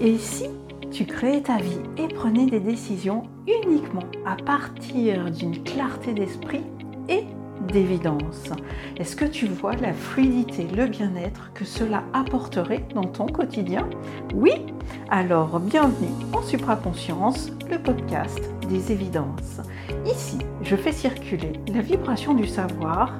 Et si tu créais ta vie et prenais des décisions uniquement à partir d'une clarté d'esprit et d'évidence Est-ce que tu vois la fluidité, le bien-être que cela apporterait dans ton quotidien? Oui Alors bienvenue en Supraconscience, le podcast des évidences. Ici, je fais circuler la vibration du savoir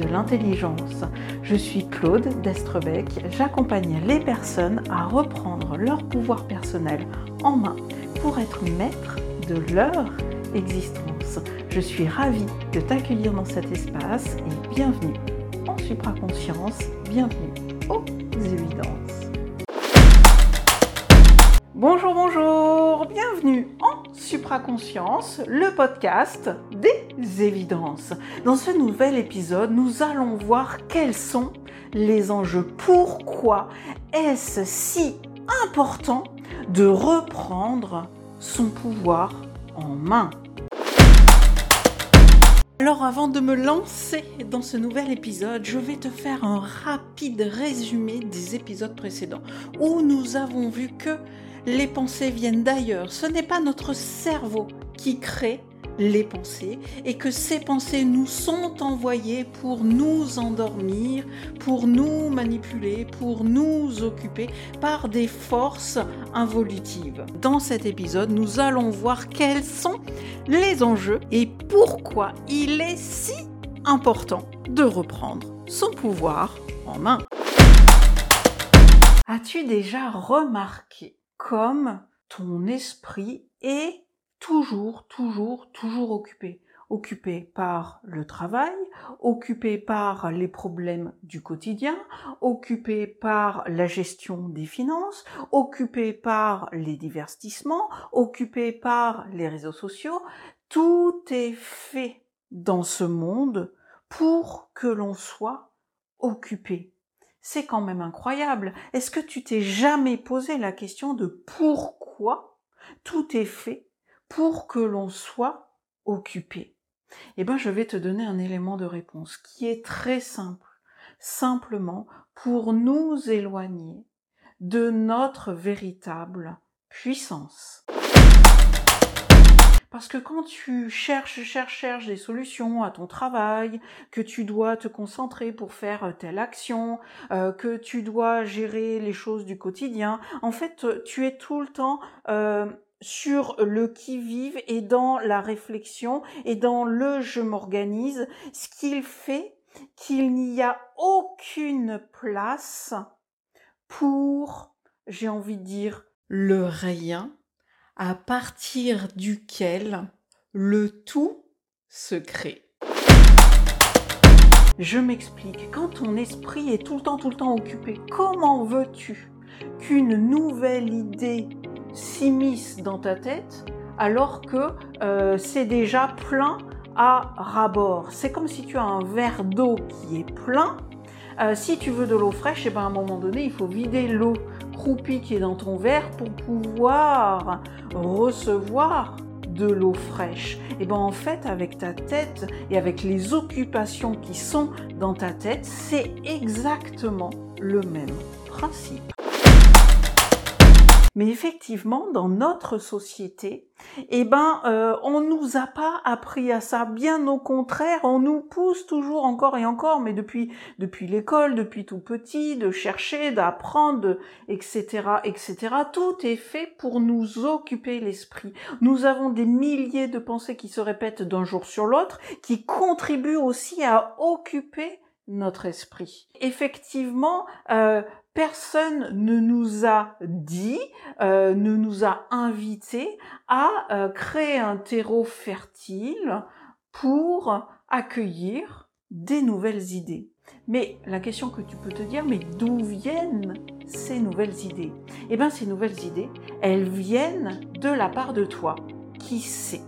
de l'intelligence. Je suis Claude Destrebec, j'accompagne les personnes à reprendre leur pouvoir personnel en main pour être maître de leur existence. Je suis ravie de t'accueillir dans cet espace et bienvenue en supraconscience, bienvenue aux évidences. Bonjour, bonjour, bienvenue en Supraconscience, le podcast des évidences. Dans ce nouvel épisode, nous allons voir quels sont les enjeux. Pourquoi est-ce si important de reprendre son pouvoir en main? Alors avant de me lancer dans ce nouvel épisode, je vais te faire un rapide résumé des épisodes précédents où nous avons vu que les pensées viennent d'ailleurs. Ce n'est pas notre cerveau qui crée les pensées et que ces pensées nous sont envoyées pour nous endormir, pour nous manipuler, pour nous occuper par des forces involutives. Dans cet épisode, nous allons voir quels sont les enjeux et pourquoi il est si important de reprendre son pouvoir en main. As-tu déjà remarqué comme ton esprit est toujours, toujours, toujours occupé. Occupé par le travail, occupé par les problèmes du quotidien, occupé par la gestion des finances, occupé par les divertissements, occupé par les réseaux sociaux. Tout est fait dans ce monde pour que l'on soit occupé. C'est quand même incroyable. Est-ce que tu t'es jamais posé la question de pourquoi tout est fait pour que l'on soit occupé Eh bien, je vais te donner un élément de réponse qui est très simple. Simplement pour nous éloigner de notre véritable puissance. Parce que quand tu cherches, cherches, cherches des solutions à ton travail, que tu dois te concentrer pour faire telle action, euh, que tu dois gérer les choses du quotidien, en fait, tu es tout le temps euh, sur le qui-vive et dans la réflexion et dans le je m'organise, ce qu'il fait qu'il n'y a aucune place pour, j'ai envie de dire, le rien à partir duquel le tout se crée. Je m'explique, quand ton esprit est tout le temps, tout le temps occupé, comment veux-tu qu'une nouvelle idée s'immisce dans ta tête alors que euh, c'est déjà plein à rabord C'est comme si tu as un verre d'eau qui est plein. Euh, si tu veux de l'eau fraîche, et eh ben à un moment donné, il faut vider l'eau croupie qui est dans ton verre pour pouvoir recevoir de l'eau fraîche. Et ben en fait, avec ta tête et avec les occupations qui sont dans ta tête, c'est exactement le même principe. Mais effectivement, dans notre société, eh ben, euh, on nous a pas appris à ça. Bien au contraire, on nous pousse toujours encore et encore, mais depuis depuis l'école, depuis tout petit, de chercher, d'apprendre, etc., etc. Tout est fait pour nous occuper l'esprit. Nous avons des milliers de pensées qui se répètent d'un jour sur l'autre, qui contribuent aussi à occuper notre esprit. Effectivement, euh, personne ne nous a dit, euh, ne nous a invité à euh, créer un terreau fertile pour accueillir des nouvelles idées. Mais la question que tu peux te dire, mais d'où viennent ces nouvelles idées? Eh bien, ces nouvelles idées, elles viennent de la part de toi. Qui sait?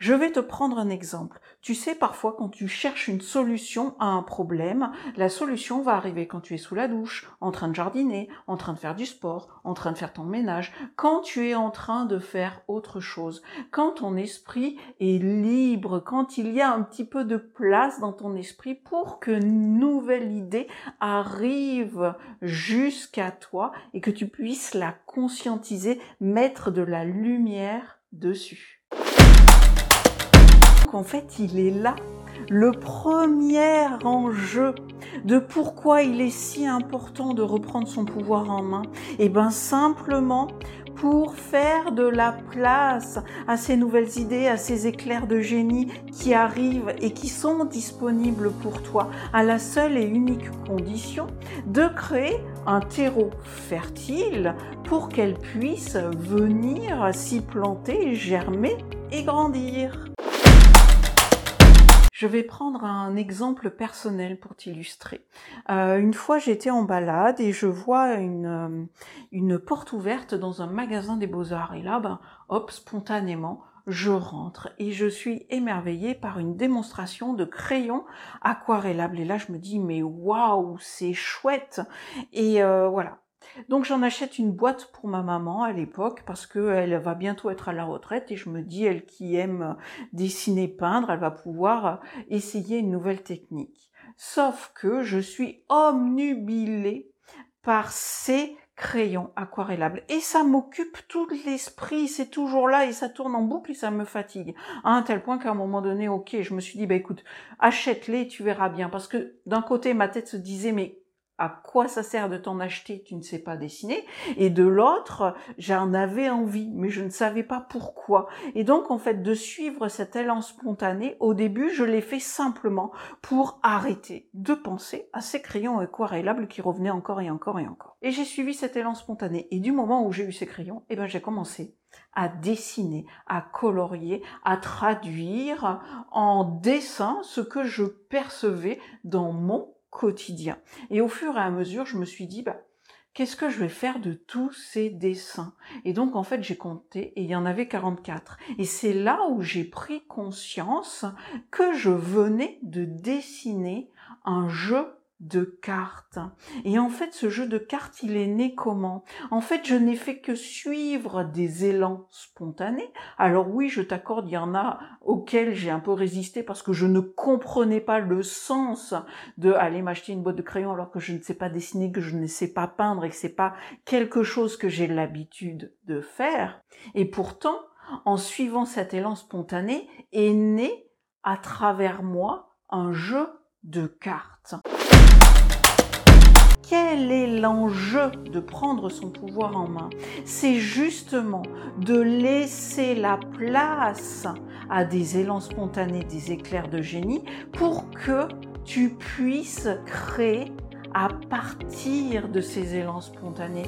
Je vais te prendre un exemple. Tu sais, parfois, quand tu cherches une solution à un problème, la solution va arriver quand tu es sous la douche, en train de jardiner, en train de faire du sport, en train de faire ton ménage, quand tu es en train de faire autre chose, quand ton esprit est libre, quand il y a un petit peu de place dans ton esprit pour que une nouvelle idée arrive jusqu'à toi et que tu puisses la conscientiser, mettre de la lumière dessus en fait, il est là. Le premier enjeu de pourquoi il est si important de reprendre son pouvoir en main, et eh ben simplement pour faire de la place à ces nouvelles idées, à ces éclairs de génie qui arrivent et qui sont disponibles pour toi, à la seule et unique condition de créer un terreau fertile pour qu'elles puissent venir s'y planter, germer et grandir. Je vais prendre un exemple personnel pour t'illustrer. Euh, une fois, j'étais en balade et je vois une, euh, une porte ouverte dans un magasin des beaux-arts. Et là, ben, hop, spontanément, je rentre et je suis émerveillée par une démonstration de crayons aquarellables. Et là, je me dis, mais waouh, c'est chouette. Et euh, voilà, donc j'en achète une boîte pour ma maman à l'époque parce qu'elle va bientôt être à la retraite et je me dis, elle qui aime dessiner, peindre, elle va pouvoir essayer une nouvelle technique. Sauf que je suis omnubilée par ces crayons aquarellables et ça m'occupe tout l'esprit, c'est toujours là et ça tourne en boucle et ça me fatigue. À un tel point qu'à un moment donné, ok, je me suis dit bah écoute, achète-les, tu verras bien. Parce que d'un côté ma tête se disait mais à quoi ça sert de t'en acheter, tu ne sais pas dessiner, et de l'autre, j'en avais envie, mais je ne savais pas pourquoi. Et donc, en fait, de suivre cet élan spontané, au début, je l'ai fait simplement pour arrêter de penser à ces crayons aquarellables qui revenaient encore et encore et encore. Et j'ai suivi cet élan spontané, et du moment où j'ai eu ces crayons, eh ben, j'ai commencé à dessiner, à colorier, à traduire en dessin ce que je percevais dans mon Et au fur et à mesure, je me suis dit, bah, qu'est-ce que je vais faire de tous ces dessins? Et donc, en fait, j'ai compté et il y en avait 44. Et c'est là où j'ai pris conscience que je venais de dessiner un jeu de cartes. Et en fait, ce jeu de cartes, il est né comment? En fait, je n'ai fait que suivre des élans spontanés. Alors oui, je t'accorde, il y en a auxquels j'ai un peu résisté parce que je ne comprenais pas le sens de aller m'acheter une boîte de crayons alors que je ne sais pas dessiner, que je ne sais pas peindre et que c'est pas quelque chose que j'ai l'habitude de faire. Et pourtant, en suivant cet élan spontané, est né à travers moi un jeu de cartes quel est l'enjeu de prendre son pouvoir en main? C'est justement de laisser la place à des élans spontanés, des éclairs de génie, pour que tu puisses créer à partir de ces élans spontanés.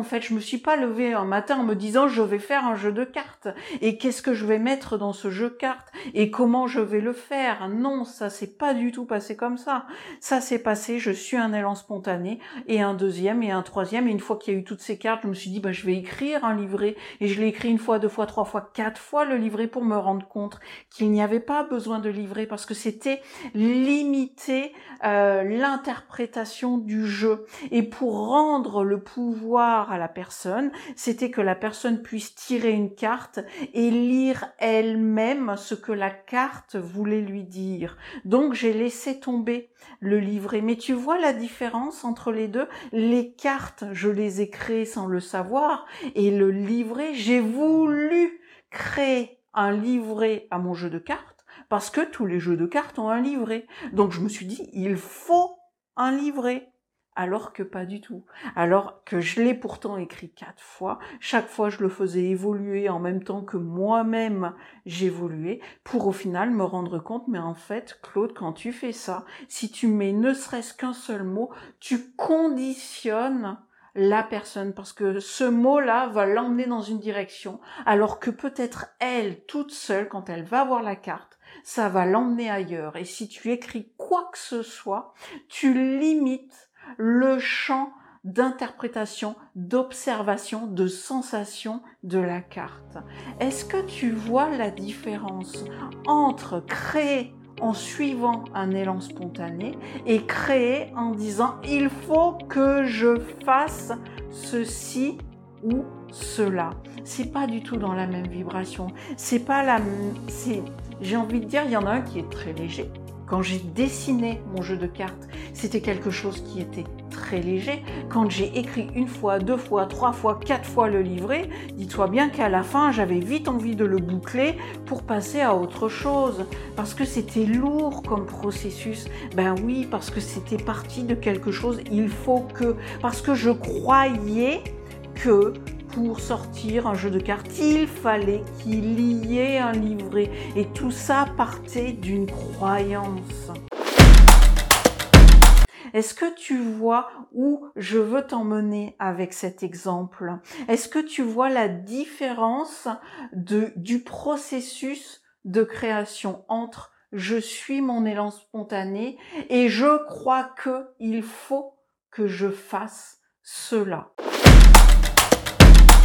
En fait, je me suis pas levée un matin en me disant je vais faire un jeu de cartes. Et qu'est-ce que je vais mettre dans ce jeu de cartes? Et comment je vais le faire? Non, ça s'est pas du tout passé comme ça. Ça s'est passé, je suis un élan spontané et un deuxième et un troisième. Et une fois qu'il y a eu toutes ces cartes, je me suis dit bah je vais écrire un livret. Et je l'ai écrit une fois, deux fois, trois fois, quatre fois le livret pour me rendre compte qu'il n'y avait pas besoin de livret parce que c'était limiter euh, l'interprétation du jeu. Et pour rendre le pouvoir à la personne, c'était que la personne puisse tirer une carte et lire elle-même ce que la carte voulait lui dire. Donc j'ai laissé tomber le livret. Mais tu vois la différence entre les deux? Les cartes, je les ai créées sans le savoir et le livret, j'ai voulu créer un livret à mon jeu de cartes parce que tous les jeux de cartes ont un livret. Donc je me suis dit, il faut un livret alors que pas du tout. Alors que je l'ai pourtant écrit quatre fois, chaque fois je le faisais évoluer en même temps que moi-même j'évoluais, pour au final me rendre compte, mais en fait, Claude, quand tu fais ça, si tu mets ne serait-ce qu'un seul mot, tu conditionnes la personne parce que ce mot-là va l'emmener dans une direction alors que peut-être elle toute seule quand elle va voir la carte ça va l'emmener ailleurs et si tu écris quoi que ce soit tu limites le champ d'interprétation, d'observation, de sensation de la carte. Est-ce que tu vois la différence entre créer en suivant un élan spontané et créer en disant il faut que je fasse ceci ou cela. C'est pas du tout dans la même vibration. C'est pas la j'ai envie de dire il y en a un qui est très léger. Quand j'ai dessiné mon jeu de cartes, c'était quelque chose qui était très léger. Quand j'ai écrit une fois, deux fois, trois fois, quatre fois le livret, dis-toi bien qu'à la fin, j'avais vite envie de le boucler pour passer à autre chose. Parce que c'était lourd comme processus. Ben oui, parce que c'était parti de quelque chose. Il faut que, parce que je croyais que pour sortir un jeu de cartes, il fallait qu'il y ait un livret. Et tout ça partait d'une croyance. Est-ce que tu vois où je veux t'emmener avec cet exemple? Est-ce que tu vois la différence du processus de création entre je suis mon élan spontané et je crois que il faut que je fasse cela?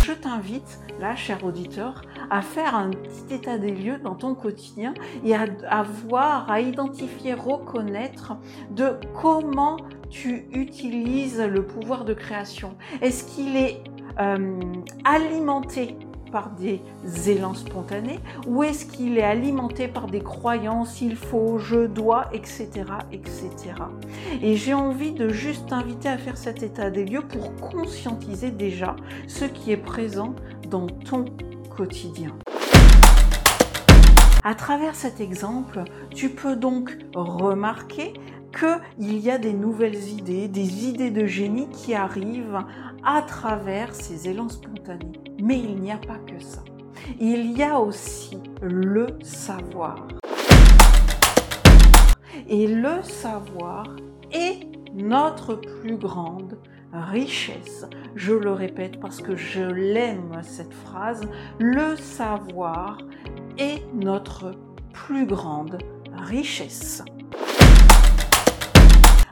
Je t'invite, là, cher auditeur, à faire un petit état des lieux dans ton quotidien et à, voir, à identifier, reconnaître de comment tu utilises le pouvoir de création. Est-ce qu'il est, euh, alimenté par des élans spontanés ou est-ce qu'il est alimenté par des croyances, il faut, je dois, etc. etc. Et j'ai envie de juste t'inviter à faire cet état des lieux pour conscientiser déjà ce qui est présent dans ton quotidien. À travers cet exemple, tu peux donc remarquer qu'il y a des nouvelles idées, des idées de génie qui arrivent à travers ces élans spontanés. Mais il n'y a pas que ça. Il y a aussi le savoir. Et le savoir est notre plus grande richesse. Je le répète parce que je l'aime cette phrase. Le savoir est notre plus grande richesse.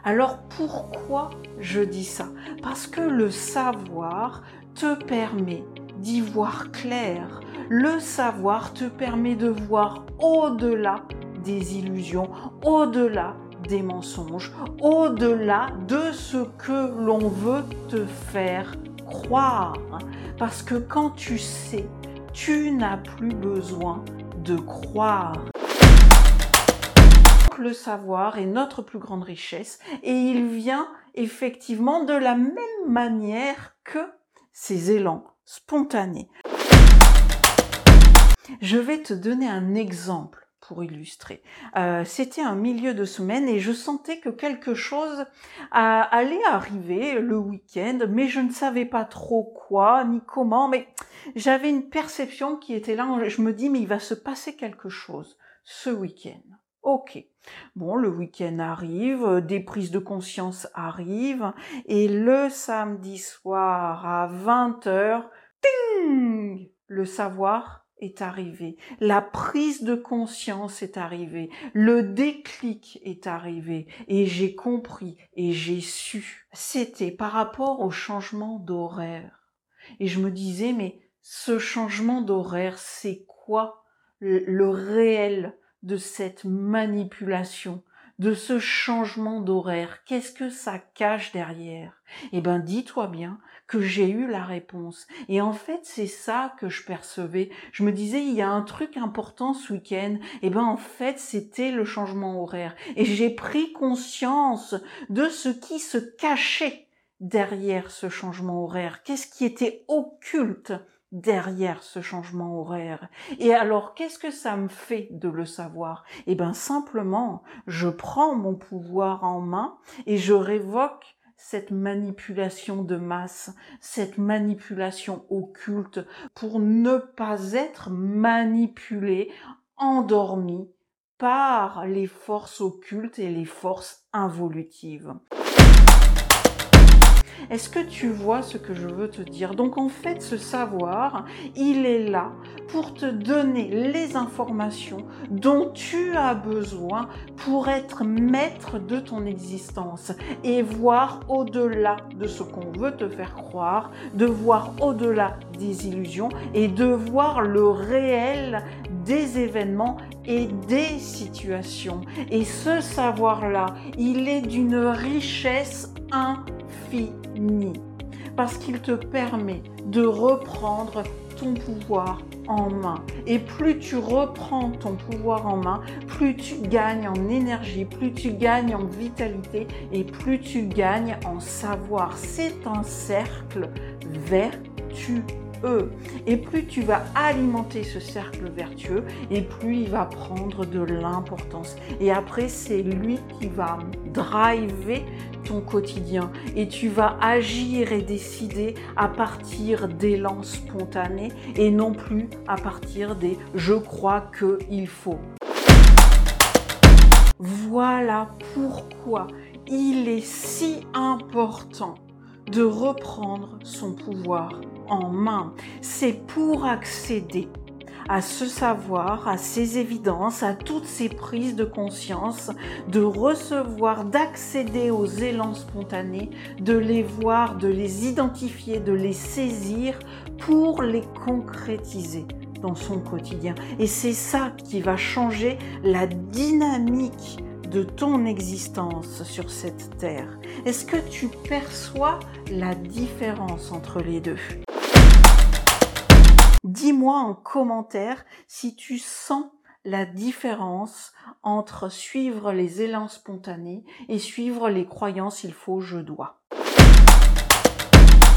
Alors pourquoi je dis ça? Parce que le savoir te permet d'y voir clair. Le savoir te permet de voir au-delà des illusions, au-delà des mensonges, au-delà de ce que l'on veut te faire croire. Parce que quand tu sais, tu n'as plus besoin de croire le savoir est notre plus grande richesse et il vient effectivement de la même manière que ces élans spontanés. Je vais te donner un exemple pour illustrer. Euh, c'était un milieu de semaine et je sentais que quelque chose allait arriver le week-end, mais je ne savais pas trop quoi ni comment, mais j'avais une perception qui était là. Je me dis, mais il va se passer quelque chose ce week-end. Ok. Bon, le week-end arrive, des prises de conscience arrivent, et le samedi soir à 20h, ting! Le savoir est arrivé, la prise de conscience est arrivée, le déclic est arrivé, et j'ai compris, et j'ai su. C'était par rapport au changement d'horaire. Et je me disais, mais ce changement d'horaire, c'est quoi? Le réel de cette manipulation, de ce changement d'horaire Qu'est-ce que ça cache derrière? Eh ben, dis-toi bien que j'ai eu la réponse. Et en fait, c'est ça que je percevais. Je me disais, il y a un truc important ce week-end. Eh ben, en fait, c'était le changement horaire. Et j'ai pris conscience de ce qui se cachait derrière ce changement horaire. Qu'est-ce qui était occulte derrière ce changement horaire. Et alors, qu'est-ce que ça me fait de le savoir? Eh bien, simplement, je prends mon pouvoir en main et je révoque cette manipulation de masse, cette manipulation occulte pour ne pas être manipulé, endormi par les forces occultes et les forces involutives. Est-ce que tu vois ce que je veux te dire? Donc en fait, ce savoir, il est là pour te donner les informations dont tu as besoin pour être maître de ton existence et voir au-delà de ce qu'on veut te faire croire, de voir au-delà des illusions et de voir le réel des événements et des situations. Et ce savoir-là, il est d'une richesse infinie parce qu'il te permet de reprendre ton pouvoir en main. Et plus tu reprends ton pouvoir en main, plus tu gagnes en énergie, plus tu gagnes en vitalité et plus tu gagnes en savoir. C'est un cercle vertueux. Et plus tu vas alimenter ce cercle vertueux, et plus il va prendre de l'importance. Et après, c'est lui qui va driver ton quotidien. Et tu vas agir et décider à partir d'élan spontané et non plus à partir des je crois qu'il faut. Voilà pourquoi il est si important de reprendre son pouvoir en main. C'est pour accéder à ce savoir, à ces évidences, à toutes ces prises de conscience, de recevoir, d'accéder aux élans spontanés, de les voir, de les identifier, de les saisir pour les concrétiser dans son quotidien. Et c'est ça qui va changer la dynamique de ton existence sur cette terre Est-ce que tu perçois la différence entre les deux? Dis-moi en commentaire si tu sens la différence entre suivre les élans spontanés et suivre les croyances il faut, je dois.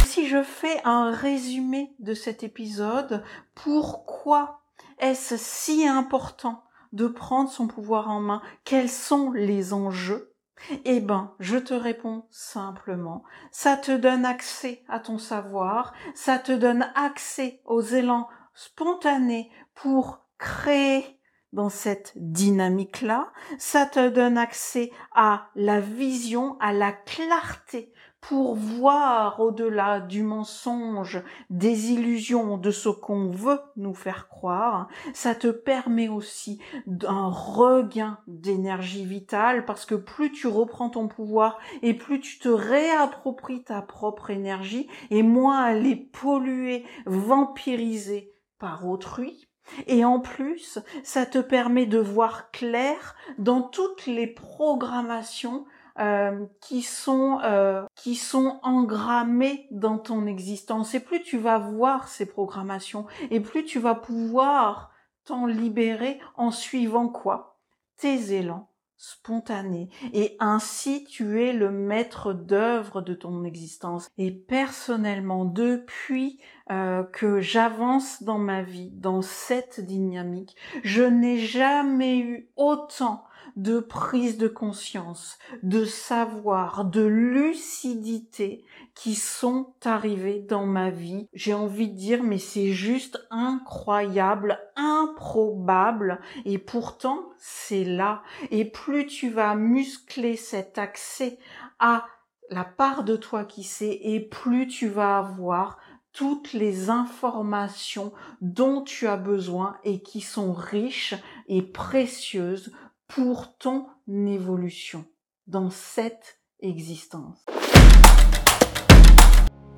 Si je fais un résumé de cet épisode, pourquoi est-ce si important de prendre son pouvoir en main, quels sont les enjeux? Eh ben, je te réponds simplement. Ça te donne accès à ton savoir, ça te donne accès aux élans spontanés pour créer dans cette dynamique-là, ça te donne accès à la vision, à la clarté pour voir au-delà du mensonge, des illusions, de ce qu'on veut nous faire croire, ça te permet aussi d'un regain d'énergie vitale parce que plus tu reprends ton pouvoir et plus tu te réappropries ta propre énergie et moins elle est polluée, vampirisée par autrui, et en plus, ça te permet de voir clair dans toutes les programmations euh, qui sont euh, qui sont engrammés dans ton existence. Et plus tu vas voir ces programmations, et plus tu vas pouvoir t'en libérer en suivant quoi? Tes élans spontanés. Et ainsi tu es le maître d'œuvre de ton existence. Et personnellement, depuis euh, que j'avance dans ma vie, dans cette dynamique, je n'ai jamais eu autant de prise de conscience, de savoir, de lucidité qui sont arrivées dans ma vie. J'ai envie de dire, mais c'est juste incroyable, improbable, et pourtant c'est là. Et plus tu vas muscler cet accès à la part de toi qui sait, et plus tu vas avoir toutes les informations dont tu as besoin et qui sont riches et précieuses pour ton évolution dans cette existence.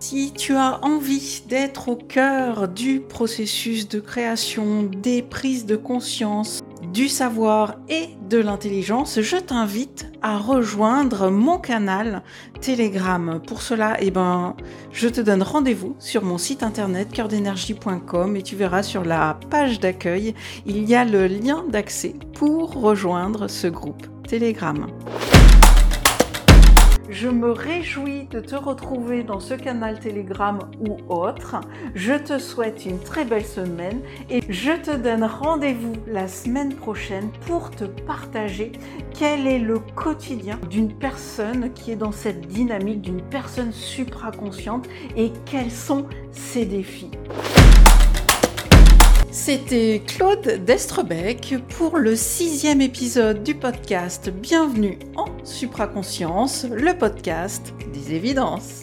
Si tu as envie d'être au cœur du processus de création, des prises de conscience, du savoir et de l'intelligence, je t'invite à rejoindre mon canal Telegram. Pour cela, eh ben, je te donne rendez-vous sur mon site internet cœurdénergie.com et tu verras sur la page d'accueil, il y a le lien d'accès pour rejoindre ce groupe Telegram. Je me réjouis de te retrouver dans ce canal Telegram ou autre. Je te souhaite une très belle semaine et je te donne rendez-vous la semaine prochaine pour te partager quel est le quotidien d'une personne qui est dans cette dynamique d'une personne supraconsciente et quels sont ses défis. C'était Claude Destrebec pour le sixième épisode du podcast Bienvenue en supraconscience, le podcast des évidences.